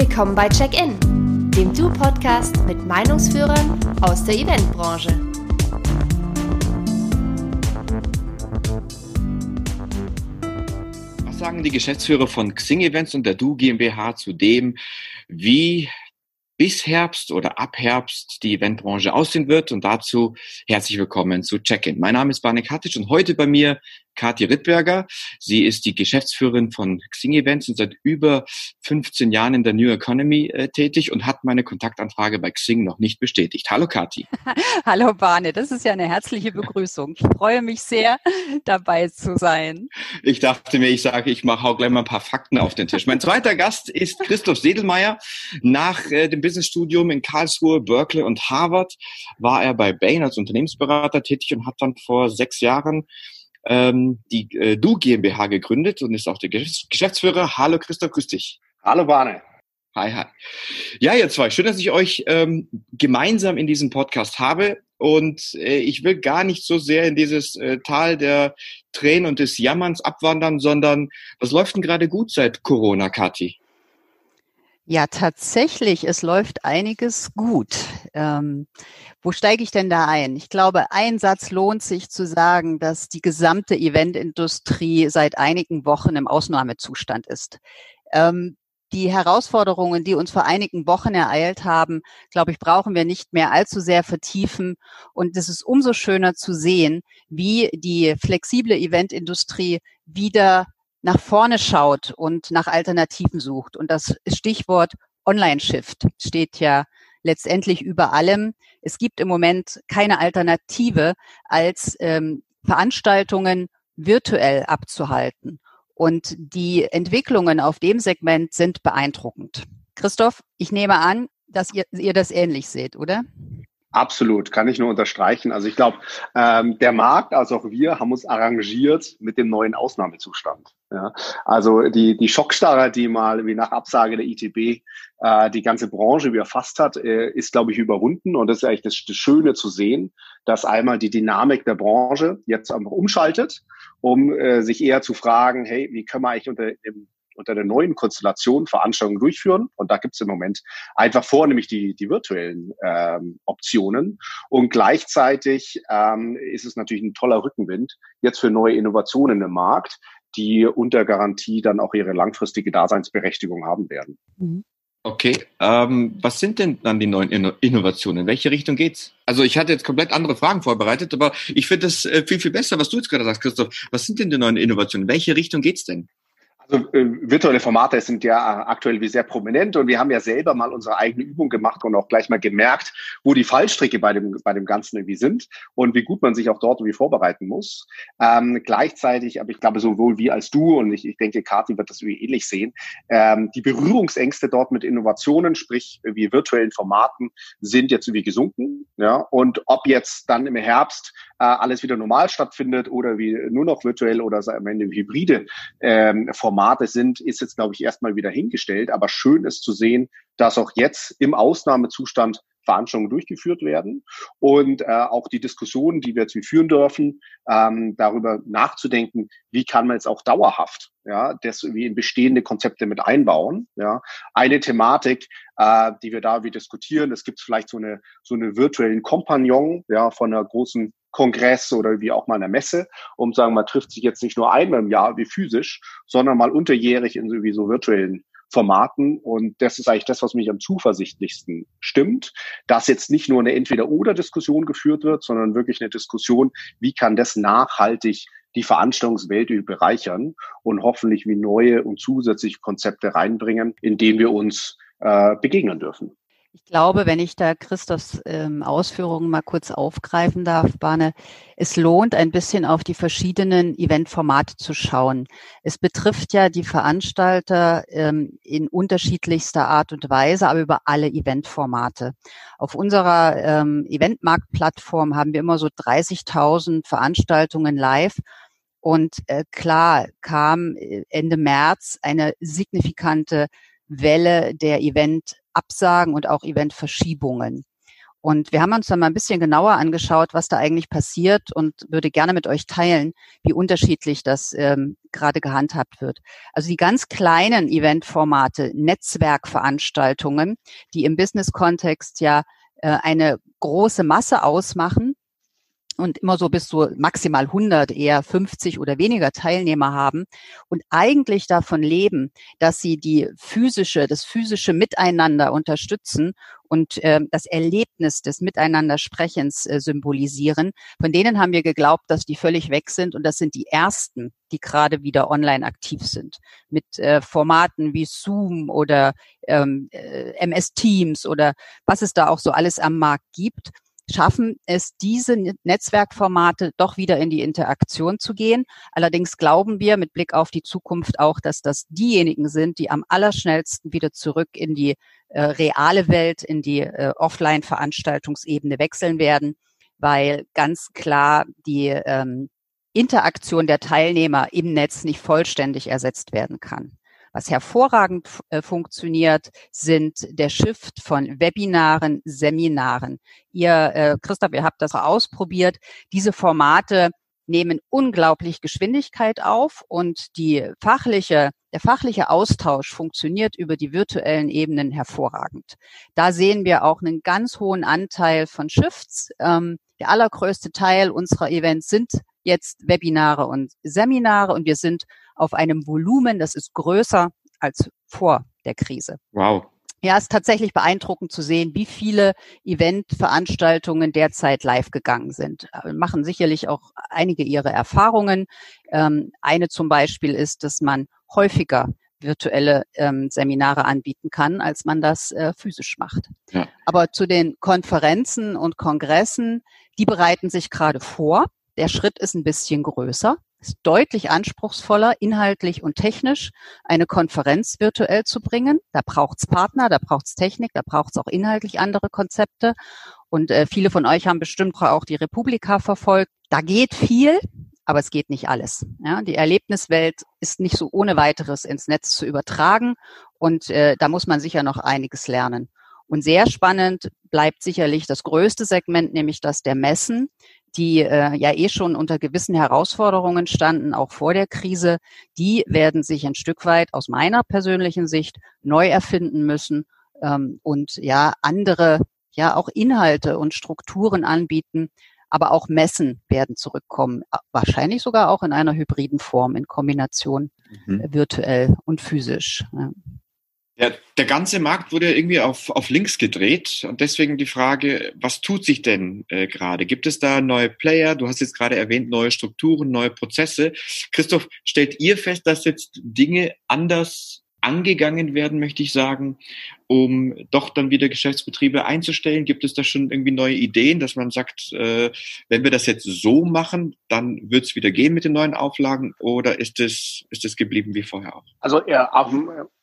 Willkommen bei Check-In, dem Du-Podcast mit Meinungsführern aus der Eventbranche. Was sagen die Geschäftsführer von Xing Events und der Du GmbH zu dem, wie bis Herbst oder ab Herbst die Eventbranche aussehen wird. Und dazu herzlich willkommen zu Check-in. Mein Name ist Barnik Hattic und heute bei mir Kathi Rittberger. Sie ist die Geschäftsführerin von Xing Events und seit über 15 Jahren in der New Economy äh, tätig und hat meine Kontaktanfrage bei Xing noch nicht bestätigt. Hallo Kathi. Hallo Barne, das ist ja eine herzliche Begrüßung. Ich freue mich sehr, dabei zu sein. Ich dachte mir, ich sage, ich mache auch gleich mal ein paar Fakten auf den Tisch. Mein zweiter Gast ist Christoph Sedelmeier. Nach äh, dem Businessstudium in Karlsruhe, Berkeley und Harvard war er bei Bain als Unternehmensberater tätig und hat dann vor sechs Jahren ähm, die äh, Du GmbH gegründet und ist auch der Geschäftsführer. Hallo Christoph, grüß dich. Hallo Barne. Hi, hi. Ja, ihr zwei, schön, dass ich euch ähm, gemeinsam in diesem Podcast habe. Und äh, ich will gar nicht so sehr in dieses äh, Tal der Tränen und des Jammerns abwandern, sondern was läuft denn gerade gut seit Corona, Kathi? Ja, tatsächlich, es läuft einiges gut. Ähm, wo steige ich denn da ein? Ich glaube, ein Satz lohnt sich zu sagen, dass die gesamte Eventindustrie seit einigen Wochen im Ausnahmezustand ist. Ähm, die Herausforderungen, die uns vor einigen Wochen ereilt haben, glaube ich, brauchen wir nicht mehr allzu sehr vertiefen. Und es ist umso schöner zu sehen, wie die flexible Eventindustrie wieder nach vorne schaut und nach Alternativen sucht. Und das Stichwort Online-Shift steht ja letztendlich über allem. Es gibt im Moment keine Alternative, als ähm, Veranstaltungen virtuell abzuhalten. Und die Entwicklungen auf dem Segment sind beeindruckend. Christoph, ich nehme an, dass ihr, ihr das ähnlich seht, oder? Absolut, kann ich nur unterstreichen. Also ich glaube, ähm, der Markt, also auch wir, haben uns arrangiert mit dem neuen Ausnahmezustand. Ja? Also die, die Schockstarre, die mal wie nach Absage der ITB äh, die ganze Branche überfasst hat, äh, ist, glaube ich, überwunden. Und das ist eigentlich das, das Schöne zu sehen, dass einmal die Dynamik der Branche jetzt einfach umschaltet, um äh, sich eher zu fragen, hey, wie können wir eigentlich unter dem unter der neuen Konstellation Veranstaltungen durchführen. Und da gibt es im Moment einfach vor, nämlich die, die virtuellen ähm, Optionen. Und gleichzeitig ähm, ist es natürlich ein toller Rückenwind jetzt für neue Innovationen im Markt, die unter Garantie dann auch ihre langfristige Daseinsberechtigung haben werden. Mhm. Okay, ähm, was sind denn dann die neuen Innovationen? In welche Richtung geht's? Also ich hatte jetzt komplett andere Fragen vorbereitet, aber ich finde das äh, viel, viel besser, was du jetzt gerade sagst, Christoph. Was sind denn die neuen Innovationen? In welche Richtung geht's denn? Also äh, virtuelle Formate sind ja aktuell wie sehr prominent und wir haben ja selber mal unsere eigene Übung gemacht und auch gleich mal gemerkt, wo die Fallstricke bei dem, bei dem Ganzen irgendwie sind und wie gut man sich auch dort irgendwie vorbereiten muss. Ähm, gleichzeitig, aber ich glaube, sowohl wir als du und ich, ich denke, Kathi wird das irgendwie ähnlich sehen, ähm, die Berührungsängste dort mit Innovationen, sprich wie virtuellen Formaten, sind jetzt irgendwie gesunken. Ja? Und ob jetzt dann im Herbst äh, alles wieder normal stattfindet oder wie nur noch virtuell oder am Ende hybride ähm, Formate sind, ist jetzt, glaube ich, erstmal wieder hingestellt. Aber schön ist zu sehen, dass auch jetzt im Ausnahmezustand Veranstaltungen durchgeführt werden und äh, auch die Diskussionen, die wir jetzt führen dürfen, ähm, darüber nachzudenken, wie kann man jetzt auch dauerhaft ja, das wie in bestehende Konzepte mit einbauen. Ja. Eine Thematik, äh, die wir da wie diskutieren, es gibt vielleicht so eine so eine virtuellen Kompagnon ja, von einer großen Kongress oder wie auch mal einer Messe, um sagen, man trifft sich jetzt nicht nur einmal im Jahr wie physisch, sondern mal unterjährig in sowieso virtuellen Formaten. Und das ist eigentlich das, was mich am zuversichtlichsten stimmt, dass jetzt nicht nur eine Entweder-Oder-Diskussion geführt wird, sondern wirklich eine Diskussion, wie kann das nachhaltig die Veranstaltungswelt bereichern und hoffentlich wie neue und zusätzliche Konzepte reinbringen, in denen wir uns äh, begegnen dürfen. Ich glaube, wenn ich da Christophs ähm, Ausführungen mal kurz aufgreifen darf, Bahne, es lohnt ein bisschen auf die verschiedenen Eventformate zu schauen. Es betrifft ja die Veranstalter ähm, in unterschiedlichster Art und Weise, aber über alle Eventformate. Auf unserer ähm, Eventmarktplattform haben wir immer so 30.000 Veranstaltungen live. Und äh, klar kam äh, Ende März eine signifikante Welle der Event Absagen und auch Eventverschiebungen. Und wir haben uns dann mal ein bisschen genauer angeschaut, was da eigentlich passiert und würde gerne mit euch teilen, wie unterschiedlich das ähm, gerade gehandhabt wird. Also die ganz kleinen Eventformate, Netzwerkveranstaltungen, die im Business-Kontext ja äh, eine große Masse ausmachen, und immer so bis zu maximal 100, eher 50 oder weniger Teilnehmer haben und eigentlich davon leben, dass sie die physische, das physische Miteinander unterstützen und äh, das Erlebnis des Miteinandersprechens äh, symbolisieren. Von denen haben wir geglaubt, dass die völlig weg sind und das sind die ersten, die gerade wieder online aktiv sind mit äh, Formaten wie Zoom oder ähm, äh, MS Teams oder was es da auch so alles am Markt gibt schaffen es, diese Netzwerkformate doch wieder in die Interaktion zu gehen. Allerdings glauben wir mit Blick auf die Zukunft auch, dass das diejenigen sind, die am allerschnellsten wieder zurück in die äh, reale Welt, in die äh, Offline-Veranstaltungsebene wechseln werden, weil ganz klar die ähm, Interaktion der Teilnehmer im Netz nicht vollständig ersetzt werden kann. Was hervorragend äh, funktioniert, sind der Shift von Webinaren, Seminaren. Ihr, äh, Christoph, ihr habt das ausprobiert. Diese Formate nehmen unglaublich Geschwindigkeit auf und die fachliche, der fachliche Austausch funktioniert über die virtuellen Ebenen hervorragend. Da sehen wir auch einen ganz hohen Anteil von Shifts. Ähm, der allergrößte Teil unserer Events sind jetzt Webinare und Seminare und wir sind auf einem Volumen, das ist größer als vor der Krise. Wow. Ja, es ist tatsächlich beeindruckend zu sehen, wie viele Eventveranstaltungen derzeit live gegangen sind. Wir machen sicherlich auch einige ihre Erfahrungen. Ähm, eine zum Beispiel ist, dass man häufiger virtuelle ähm, Seminare anbieten kann, als man das äh, physisch macht. Ja. Aber zu den Konferenzen und Kongressen, die bereiten sich gerade vor. Der Schritt ist ein bisschen größer, ist deutlich anspruchsvoller, inhaltlich und technisch, eine Konferenz virtuell zu bringen. Da braucht's Partner, da braucht's Technik, da braucht's auch inhaltlich andere Konzepte. Und äh, viele von euch haben bestimmt auch die Republika verfolgt. Da geht viel, aber es geht nicht alles. Ja, die Erlebniswelt ist nicht so ohne weiteres ins Netz zu übertragen und äh, da muss man sicher noch einiges lernen. Und sehr spannend bleibt sicherlich das größte Segment, nämlich das der Messen die äh, ja eh schon unter gewissen Herausforderungen standen, auch vor der Krise, die werden sich ein Stück weit aus meiner persönlichen Sicht neu erfinden müssen ähm, und ja andere, ja auch Inhalte und Strukturen anbieten. Aber auch Messen werden zurückkommen, wahrscheinlich sogar auch in einer hybriden Form in Kombination mhm. virtuell und physisch. Ja. Ja, der ganze Markt wurde irgendwie auf, auf links gedreht und deswegen die Frage, was tut sich denn äh, gerade? Gibt es da neue Player? Du hast jetzt gerade erwähnt, neue Strukturen, neue Prozesse. Christoph, stellt ihr fest, dass jetzt Dinge anders angegangen werden, möchte ich sagen, um doch dann wieder Geschäftsbetriebe einzustellen? Gibt es da schon irgendwie neue Ideen, dass man sagt, äh, wenn wir das jetzt so machen, dann wird es wieder gehen mit den neuen Auflagen oder ist es ist es geblieben wie vorher auch? Also ja, auf,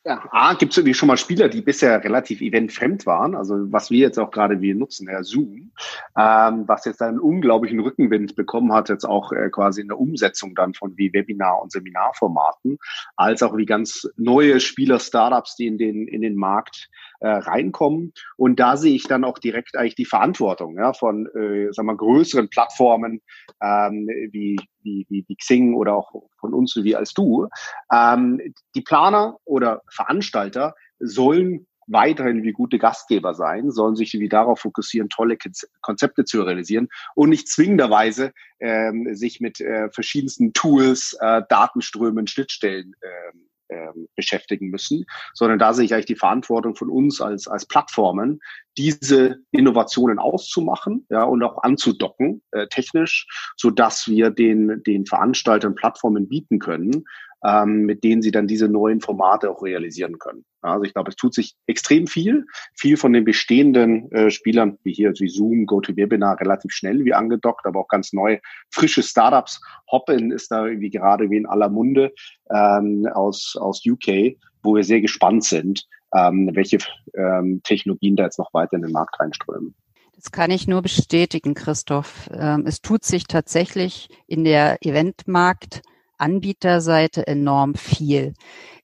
ja, A, gibt es irgendwie schon mal Spieler, die bisher relativ eventfremd waren. Also was wir jetzt auch gerade wie nutzen, Herr Zoom, ähm, was jetzt einen unglaublichen Rückenwind bekommen hat, jetzt auch äh, quasi in der Umsetzung dann von wie Webinar- und Seminarformaten, als auch wie ganz neue Spieler, Startups, die in den, in den Markt äh, reinkommen. Und da sehe ich dann auch direkt eigentlich die Verantwortung ja, von äh, sagen wir, größeren Plattformen ähm, wie, wie, wie, wie Xing oder auch von uns wie als du. Ähm, die Planer oder Veranstalter sollen weiterhin wie gute Gastgeber sein, sollen sich wie darauf fokussieren, tolle Konzepte zu realisieren und nicht zwingenderweise ähm, sich mit äh, verschiedensten Tools, äh, Datenströmen, Schnittstellen ähm, ähm, beschäftigen müssen, sondern da sehe ich eigentlich die Verantwortung von uns als, als Plattformen, diese Innovationen auszumachen ja, und auch anzudocken äh, technisch, so dass wir den, den Veranstaltern Plattformen bieten können, ähm, mit denen sie dann diese neuen Formate auch realisieren können. Also ich glaube, es tut sich extrem viel. Viel von den bestehenden äh, Spielern, wie hier wie Zoom, GoToWebinar, relativ schnell wie angedockt, aber auch ganz neu, frische Startups. Hoppin ist da irgendwie gerade wie in aller Munde ähm, aus, aus UK, wo wir sehr gespannt sind, ähm, welche ähm, Technologien da jetzt noch weiter in den Markt reinströmen. Das kann ich nur bestätigen, Christoph. Ähm, es tut sich tatsächlich in der Eventmarkt Anbieterseite enorm viel.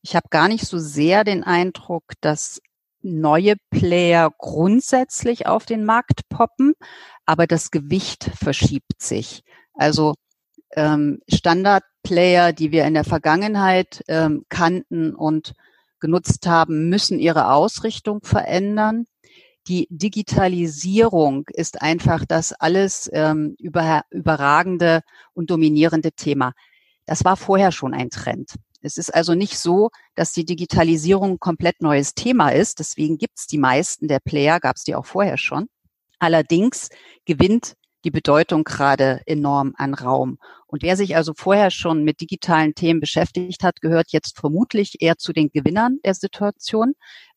Ich habe gar nicht so sehr den Eindruck, dass neue Player grundsätzlich auf den Markt poppen, aber das Gewicht verschiebt sich. Also ähm, Standardplayer, die wir in der Vergangenheit ähm, kannten und genutzt haben, müssen ihre Ausrichtung verändern. Die Digitalisierung ist einfach das alles ähm, über, überragende und dominierende Thema. Das war vorher schon ein Trend. Es ist also nicht so, dass die Digitalisierung ein komplett neues Thema ist. Deswegen gibt es die meisten der Player, gab es die auch vorher schon. Allerdings gewinnt die Bedeutung gerade enorm an Raum. Und wer sich also vorher schon mit digitalen Themen beschäftigt hat, gehört jetzt vermutlich eher zu den Gewinnern der Situation,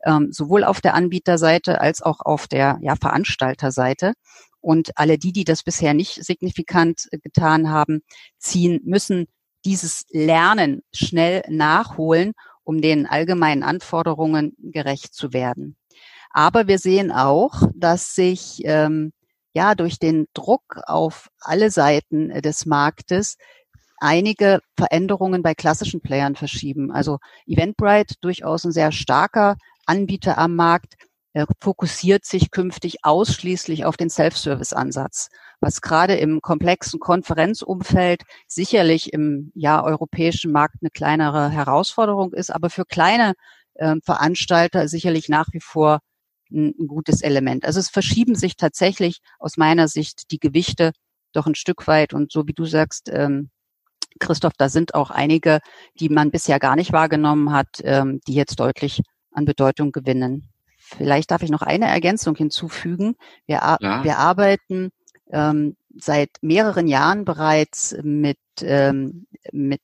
ähm, sowohl auf der Anbieterseite als auch auf der ja, Veranstalterseite. Und alle die, die das bisher nicht signifikant getan haben, ziehen, müssen dieses Lernen schnell nachholen, um den allgemeinen Anforderungen gerecht zu werden. Aber wir sehen auch, dass sich ähm, ja durch den Druck auf alle Seiten des Marktes einige Veränderungen bei klassischen Playern verschieben. Also Eventbrite durchaus ein sehr starker Anbieter am Markt, fokussiert sich künftig ausschließlich auf den Self-Service-Ansatz, was gerade im komplexen Konferenzumfeld sicherlich im ja, europäischen Markt eine kleinere Herausforderung ist, aber für kleine äh, Veranstalter sicherlich nach wie vor ein, ein gutes Element. Also es verschieben sich tatsächlich aus meiner Sicht die Gewichte doch ein Stück weit und so wie du sagst, ähm, Christoph, da sind auch einige, die man bisher gar nicht wahrgenommen hat, ähm, die jetzt deutlich an Bedeutung gewinnen. Vielleicht darf ich noch eine Ergänzung hinzufügen. Wir, ja. wir arbeiten ähm, seit mehreren Jahren bereits mit, ähm, mit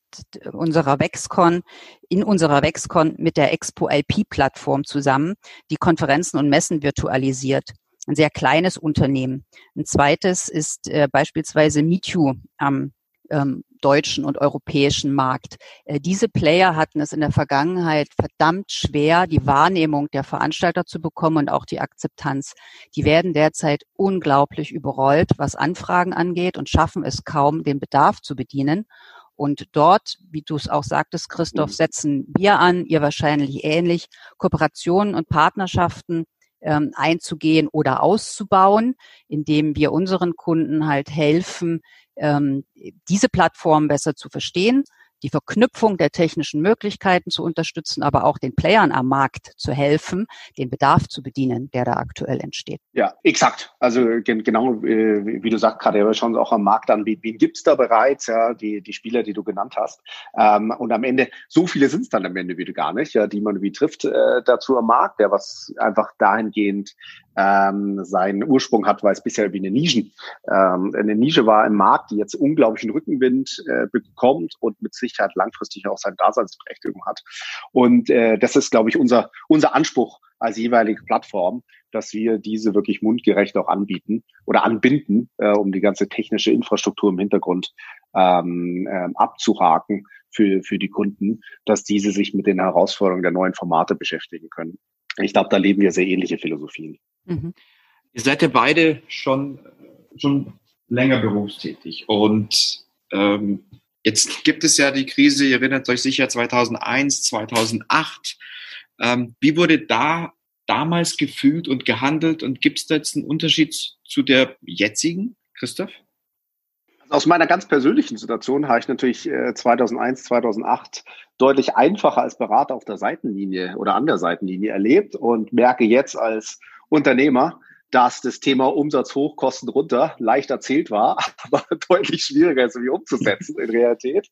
unserer Vexcon, in unserer Vexcon mit der Expo IP Plattform zusammen, die Konferenzen und Messen virtualisiert. Ein sehr kleines Unternehmen. Ein zweites ist äh, beispielsweise MeToo am ähm, deutschen und europäischen Markt. Äh, diese Player hatten es in der Vergangenheit verdammt schwer, die Wahrnehmung der Veranstalter zu bekommen und auch die Akzeptanz. Die werden derzeit unglaublich überrollt, was Anfragen angeht und schaffen es kaum, den Bedarf zu bedienen. Und dort, wie du es auch sagtest, Christoph, setzen wir an, ihr wahrscheinlich ähnlich, Kooperationen und Partnerschaften ähm, einzugehen oder auszubauen, indem wir unseren Kunden halt helfen, ähm, diese Plattform besser zu verstehen, die Verknüpfung der technischen Möglichkeiten zu unterstützen, aber auch den Playern am Markt zu helfen, den Bedarf zu bedienen, der da aktuell entsteht. Ja, exakt. Also genau äh, wie du sagst, gerade wir uns auch am Markt an, wen gibt's da bereits, ja, die, die Spieler, die du genannt hast. Ähm, und am Ende, so viele sind es dann am Ende wieder gar nicht, ja, die man wie trifft äh, dazu am Markt, der was einfach dahingehend ähm, seinen Ursprung hat, weil es bisher wie eine Nischen, ähm, eine Nische war im Markt, die jetzt unglaublichen Rückenwind äh, bekommt und mit Sicherheit langfristig auch seine Daseinsberechtigung hat. Und äh, das ist, glaube ich, unser, unser Anspruch als jeweilige Plattform, dass wir diese wirklich mundgerecht auch anbieten oder anbinden, äh, um die ganze technische Infrastruktur im Hintergrund ähm, äh, abzuhaken für, für die Kunden, dass diese sich mit den Herausforderungen der neuen Formate beschäftigen können. Ich glaube, da leben wir sehr ähnliche Philosophien. Mhm. Ihr seid ja beide schon, schon länger berufstätig und ähm, jetzt gibt es ja die Krise, ihr erinnert euch sicher 2001, 2008. Ähm, wie wurde da damals gefühlt und gehandelt und gibt es da jetzt einen Unterschied zu der jetzigen, Christoph? Aus meiner ganz persönlichen Situation habe ich natürlich 2001, äh, 2008 deutlich einfacher als Berater auf der Seitenlinie oder an der Seitenlinie erlebt und merke jetzt als Unternehmer, dass das Thema Umsatz hoch, Kosten runter leicht erzählt war, aber deutlich schwieriger ist, wie umzusetzen in Realität.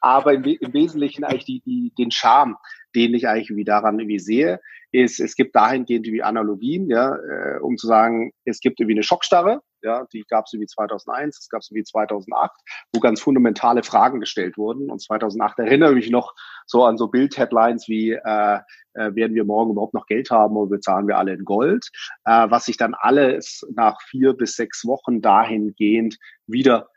Aber im, im Wesentlichen eigentlich die, die, den Charme, den ich eigentlich wie daran irgendwie sehe, ist, es gibt dahingehend wie Analogien, ja, äh, um zu sagen, es gibt irgendwie eine Schockstarre, ja, die gab es wie 2001, es gab es wie 2008, wo ganz fundamentale Fragen gestellt wurden. Und 2008 erinnere ich mich noch so an so Bild-Headlines wie, äh, äh, werden wir morgen überhaupt noch Geld haben oder bezahlen wir alle in Gold, äh, was sich dann alles nach vier bis sechs Wochen dahingehend wieder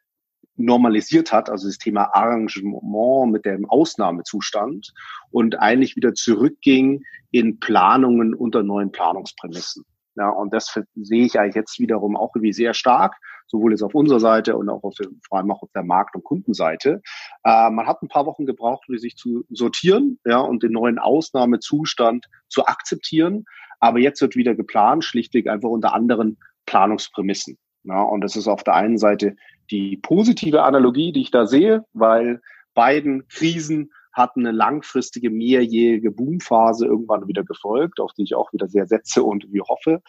normalisiert hat, also das Thema Arrangement mit dem Ausnahmezustand und eigentlich wieder zurückging in Planungen unter neuen Planungsprämissen. Ja, und das sehe ich eigentlich jetzt wiederum auch irgendwie sehr stark, sowohl jetzt auf unserer Seite und auch auf, vor allem auch auf der Markt- und Kundenseite. Äh, man hat ein paar Wochen gebraucht, um sich zu sortieren ja, und den neuen Ausnahmezustand zu akzeptieren. Aber jetzt wird wieder geplant, schlichtweg einfach unter anderen Planungsprämissen. Ja, und das ist auf der einen Seite die positive Analogie, die ich da sehe, weil beiden Krisen hatten eine langfristige, mehrjährige Boomphase irgendwann wieder gefolgt, auf die ich auch wieder sehr setze und wie hoffe.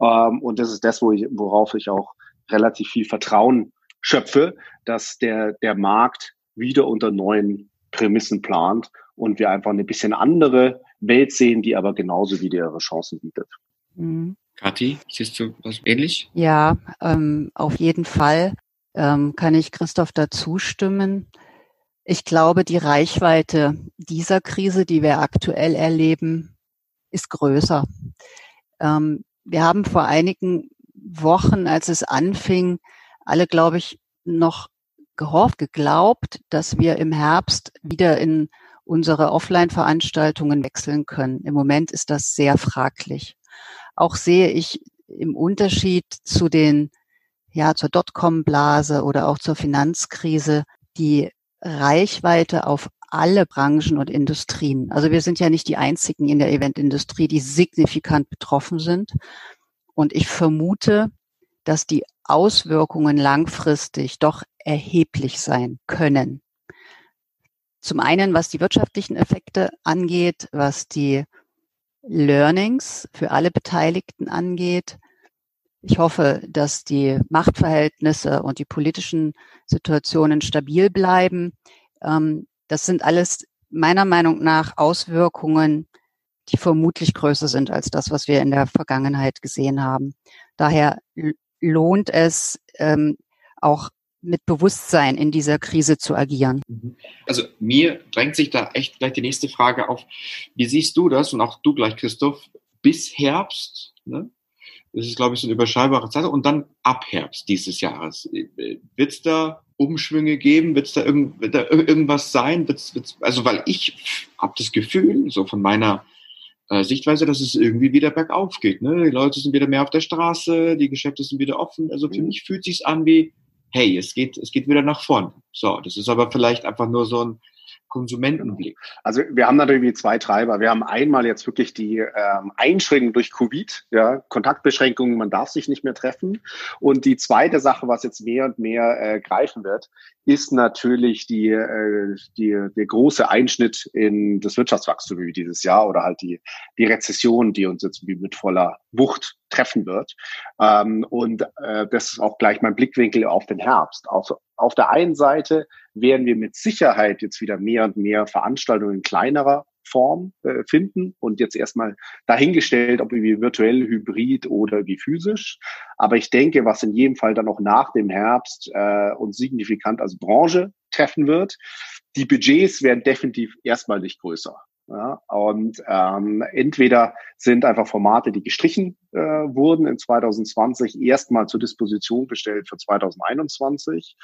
Ähm, und das ist das, worauf ich auch relativ viel Vertrauen schöpfe, dass der, der Markt wieder unter neuen Prämissen plant und wir einfach eine bisschen andere Welt sehen, die aber genauso wieder ihre Chancen bietet. Mhm. Kathi, siehst du was ähnlich? Ja, ähm, auf jeden Fall ähm, kann ich Christoph dazu stimmen. Ich glaube, die Reichweite dieser Krise, die wir aktuell erleben, ist größer. Ähm, wir haben vor einigen Wochen, als es anfing, alle, glaube ich, noch gehofft, geglaubt, dass wir im Herbst wieder in unsere Offline-Veranstaltungen wechseln können. Im Moment ist das sehr fraglich. Auch sehe ich im Unterschied zu den, ja, zur Dotcom-Blase oder auch zur Finanzkrise die Reichweite auf alle Branchen und Industrien. Also wir sind ja nicht die einzigen in der Eventindustrie, die signifikant betroffen sind. Und ich vermute, dass die Auswirkungen langfristig doch erheblich sein können. Zum einen, was die wirtschaftlichen Effekte angeht, was die Learnings für alle Beteiligten angeht. Ich hoffe, dass die Machtverhältnisse und die politischen Situationen stabil bleiben. Ähm, das sind alles meiner Meinung nach Auswirkungen, die vermutlich größer sind als das, was wir in der Vergangenheit gesehen haben. Daher lohnt es, ähm, auch mit Bewusstsein in dieser Krise zu agieren. Mhm. Also mir drängt sich da echt gleich die nächste Frage auf. Wie siehst du das und auch du gleich, Christoph, bis Herbst? Ne? Das ist, glaube ich, so eine überschaubaре Zeit. Und dann ab Herbst dieses Jahres. Wird es da Umschwünge geben? Wird es da, irgend, wird da irgendwas sein? Wird's, wird's, also, weil ich habe das Gefühl, so von meiner äh, Sichtweise, dass es irgendwie wieder bergauf geht. Ne? Die Leute sind wieder mehr auf der Straße, die Geschäfte sind wieder offen. Also für mhm. mich fühlt sich an wie, hey, es geht, es geht wieder nach vorne. So, das ist aber vielleicht einfach nur so ein Konsumentenblick? Also wir haben natürlich zwei Treiber. Wir haben einmal jetzt wirklich die ähm, Einschränkungen durch Covid, ja, Kontaktbeschränkungen, man darf sich nicht mehr treffen. Und die zweite Sache, was jetzt mehr und mehr äh, greifen wird, ist natürlich die, äh, die, der große Einschnitt in das Wirtschaftswachstum wie dieses Jahr oder halt die, die Rezession, die uns jetzt wie mit voller Wucht treffen wird. Ähm, und äh, das ist auch gleich mein Blickwinkel auf den Herbst. Auf, auf der einen Seite werden wir mit Sicherheit jetzt wieder mehr und mehr Veranstaltungen in kleinerer Form äh, finden und jetzt erstmal dahingestellt, ob wie virtuell, hybrid oder wie physisch. Aber ich denke, was in jedem Fall dann auch nach dem Herbst äh, uns signifikant als Branche treffen wird, die Budgets werden definitiv erstmal nicht größer. Ja, und ähm, entweder sind einfach Formate, die gestrichen äh, wurden in 2020, erstmal zur Disposition gestellt für 2021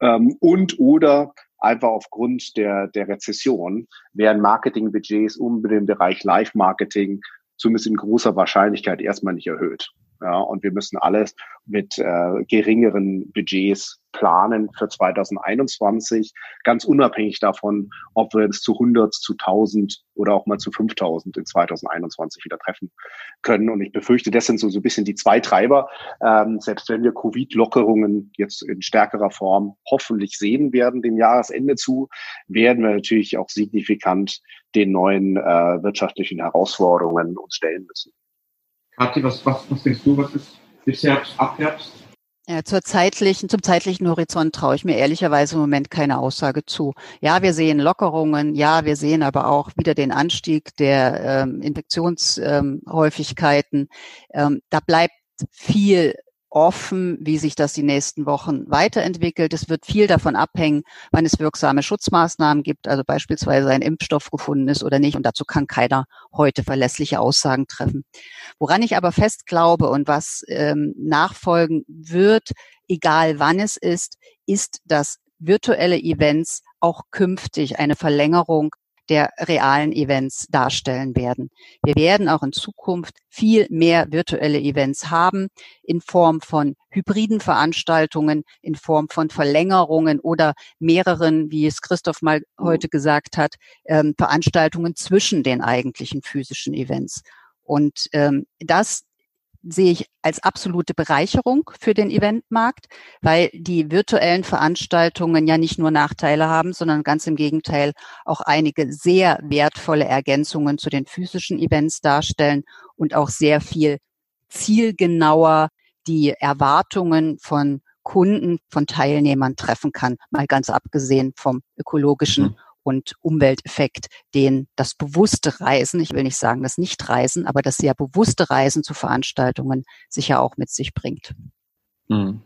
ähm, und oder einfach aufgrund der, der Rezession werden Marketingbudgets um den Bereich Live-Marketing zumindest in großer Wahrscheinlichkeit erstmal nicht erhöht. Ja, und wir müssen alles mit äh, geringeren Budgets planen für 2021, ganz unabhängig davon, ob wir es zu 100, zu 1000 oder auch mal zu 5000 in 2021 wieder treffen können. Und ich befürchte, das sind so, so ein bisschen die zwei Treiber. Ähm, selbst wenn wir Covid-Lockerungen jetzt in stärkerer Form hoffentlich sehen werden, dem Jahresende zu, werden wir natürlich auch signifikant den neuen äh, wirtschaftlichen Herausforderungen uns stellen müssen. Kathi, was, was, was denkst du, was ist bis Herbst, ab Herbst? Ja, zur zeitlichen, zum zeitlichen Horizont traue ich mir ehrlicherweise im Moment keine Aussage zu. Ja, wir sehen Lockerungen, ja, wir sehen aber auch wieder den Anstieg der ähm, Infektionshäufigkeiten. Ähm, da bleibt viel offen, wie sich das die nächsten Wochen weiterentwickelt. Es wird viel davon abhängen, wann es wirksame Schutzmaßnahmen gibt, also beispielsweise ein Impfstoff gefunden ist oder nicht. Und dazu kann keiner heute verlässliche Aussagen treffen. Woran ich aber fest glaube und was ähm, nachfolgen wird, egal wann es ist, ist, dass virtuelle Events auch künftig eine Verlängerung der realen Events darstellen werden. Wir werden auch in Zukunft viel mehr virtuelle Events haben in Form von hybriden Veranstaltungen, in Form von Verlängerungen oder mehreren, wie es Christoph mal heute gesagt hat, ähm, Veranstaltungen zwischen den eigentlichen physischen Events. Und ähm, das sehe ich als absolute Bereicherung für den Eventmarkt, weil die virtuellen Veranstaltungen ja nicht nur Nachteile haben, sondern ganz im Gegenteil auch einige sehr wertvolle Ergänzungen zu den physischen Events darstellen und auch sehr viel zielgenauer die Erwartungen von Kunden, von Teilnehmern treffen kann, mal ganz abgesehen vom ökologischen mhm und Umwelteffekt, den das bewusste Reisen, ich will nicht sagen das Nicht-Reisen, aber das sehr bewusste Reisen zu Veranstaltungen sicher auch mit sich bringt. Hm.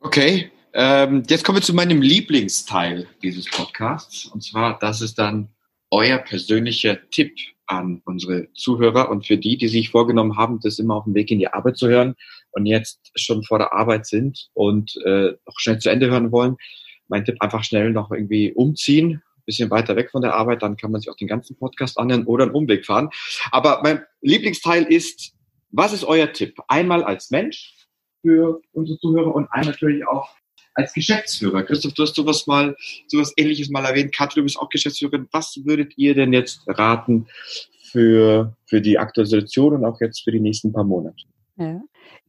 Okay, ähm, jetzt kommen wir zu meinem Lieblingsteil dieses Podcasts. Und zwar, das ist dann euer persönlicher Tipp an unsere Zuhörer und für die, die sich vorgenommen haben, das immer auf dem Weg in die Arbeit zu hören und jetzt schon vor der Arbeit sind und äh, auch schnell zu Ende hören wollen mein Tipp einfach schnell noch irgendwie umziehen, bisschen weiter weg von der Arbeit, dann kann man sich auch den ganzen Podcast anhören oder einen Umweg fahren. Aber mein Lieblingsteil ist, was ist euer Tipp? Einmal als Mensch für unsere Zuhörer und einmal natürlich auch als Geschäftsführer. Christoph, du hast sowas mal, sowas ähnliches mal erwähnt. Katrin, du bist auch Geschäftsführerin. Was würdet ihr denn jetzt raten für, für die aktuelle Situation und auch jetzt für die nächsten paar Monate? Ja.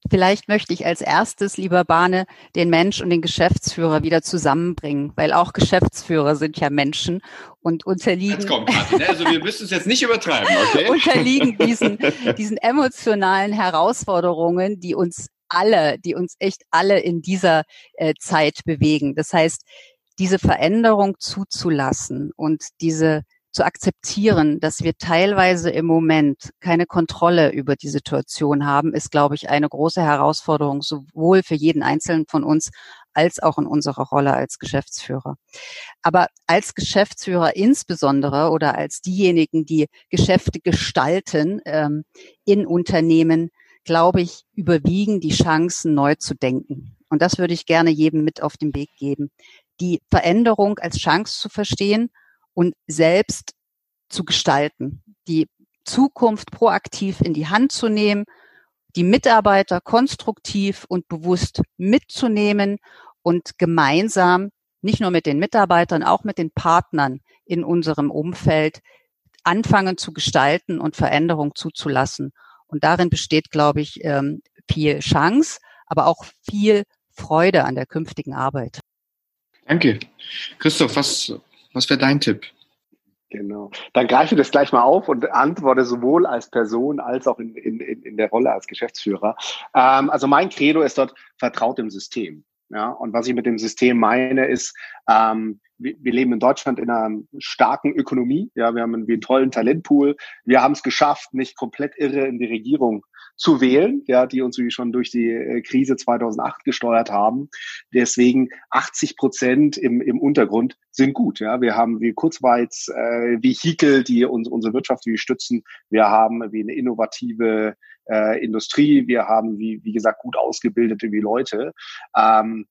Vielleicht möchte ich als erstes, lieber Bahne, den Mensch und den Geschäftsführer wieder zusammenbringen, weil auch Geschäftsführer sind ja Menschen und unterliegen. Jetzt kommt ne? Also wir müssen es jetzt nicht übertreiben, okay? unterliegen diesen, diesen emotionalen Herausforderungen, die uns alle, die uns echt alle in dieser äh, Zeit bewegen. Das heißt, diese Veränderung zuzulassen und diese zu akzeptieren, dass wir teilweise im Moment keine Kontrolle über die Situation haben, ist, glaube ich, eine große Herausforderung, sowohl für jeden Einzelnen von uns als auch in unserer Rolle als Geschäftsführer. Aber als Geschäftsführer insbesondere oder als diejenigen, die Geschäfte gestalten ähm, in Unternehmen, glaube ich, überwiegen die Chancen, neu zu denken. Und das würde ich gerne jedem mit auf den Weg geben. Die Veränderung als Chance zu verstehen und selbst zu gestalten, die Zukunft proaktiv in die Hand zu nehmen, die Mitarbeiter konstruktiv und bewusst mitzunehmen und gemeinsam, nicht nur mit den Mitarbeitern, auch mit den Partnern in unserem Umfeld, anfangen zu gestalten und Veränderung zuzulassen. Und darin besteht, glaube ich, ähm, viel Chance, aber auch viel Freude an der künftigen Arbeit. Danke. Christoph, was, was wäre dein Tipp? Genau. Dann greife ich das gleich mal auf und antworte sowohl als Person als auch in, in, in der Rolle als Geschäftsführer. Ähm, also mein Credo ist dort vertraut im System. Ja, und was ich mit dem System meine, ist, ähm, wir, wir leben in Deutschland in einer starken Ökonomie. Ja, wir haben einen, einen tollen Talentpool. Wir haben es geschafft, nicht komplett irre in die Regierung zu wählen, ja, die uns wie schon durch die äh, Krise 2008 gesteuert haben. Deswegen 80 Prozent im, im Untergrund sind gut. Ja, wir haben wie Kurzweits äh, Vehikel, die uns, unsere Wirtschaft wie stützen. Wir haben wie eine innovative äh, Industrie. Wir haben wie wie gesagt gut ausgebildete wie Leute. Ähm,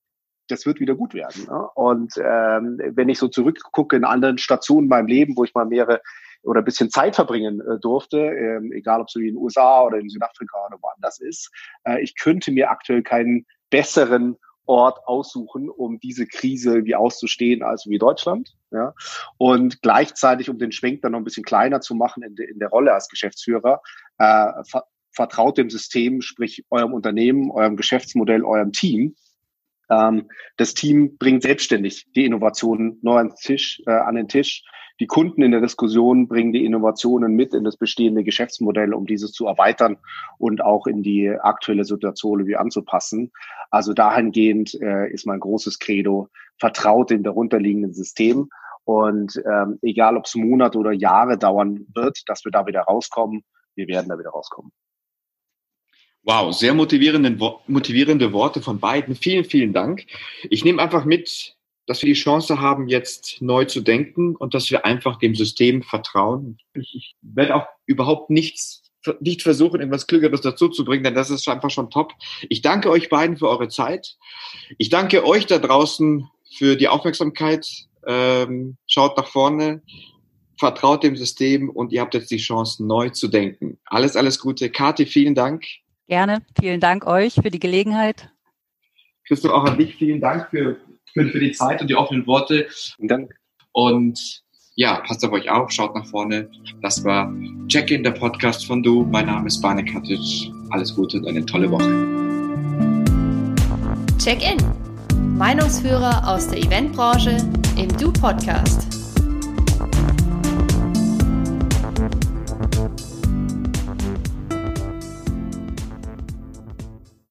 das wird wieder gut werden. Ne? Und ähm, wenn ich so zurückgucke in anderen Stationen in meinem Leben, wo ich mal mehrere oder ein bisschen Zeit verbringen äh, durfte, ähm, egal ob es in den USA oder in Südafrika oder woanders ist, äh, ich könnte mir aktuell keinen besseren Ort aussuchen, um diese Krise wie auszustehen, als wie Deutschland. Ja? Und gleichzeitig, um den Schwenk dann noch ein bisschen kleiner zu machen in, de, in der Rolle als Geschäftsführer, äh, vertraut dem System, sprich eurem Unternehmen, eurem Geschäftsmodell, eurem Team ähm, das Team bringt selbstständig die Innovationen neu ans Tisch, äh, an den Tisch. Die Kunden in der Diskussion bringen die Innovationen mit in das bestehende Geschäftsmodell, um dieses zu erweitern und auch in die aktuelle Situation wie anzupassen. Also dahingehend äh, ist mein großes Credo, vertraut dem darunterliegenden System. Und ähm, egal, ob es Monate oder Jahre dauern wird, dass wir da wieder rauskommen, wir werden da wieder rauskommen. Wow, sehr motivierende, motivierende Worte von beiden. Vielen, vielen Dank. Ich nehme einfach mit, dass wir die Chance haben, jetzt neu zu denken und dass wir einfach dem System vertrauen. Ich, werde auch überhaupt nichts, nicht versuchen, irgendwas Klügeres dazu zu bringen, denn das ist einfach schon top. Ich danke euch beiden für eure Zeit. Ich danke euch da draußen für die Aufmerksamkeit. Ähm, schaut nach vorne, vertraut dem System und ihr habt jetzt die Chance, neu zu denken. Alles, alles Gute. Kathi, vielen Dank. Gerne. Vielen Dank euch für die Gelegenheit. Christoph, auch an dich vielen Dank für, für, für die Zeit und die offenen Worte. Dank. Und ja, passt auf euch auf, schaut nach vorne. Das war Check-in, der Podcast von Du. Mein Name ist Bane Katic. Alles Gute und eine tolle Woche. Check-in. Meinungsführer aus der Eventbranche im Du-Podcast.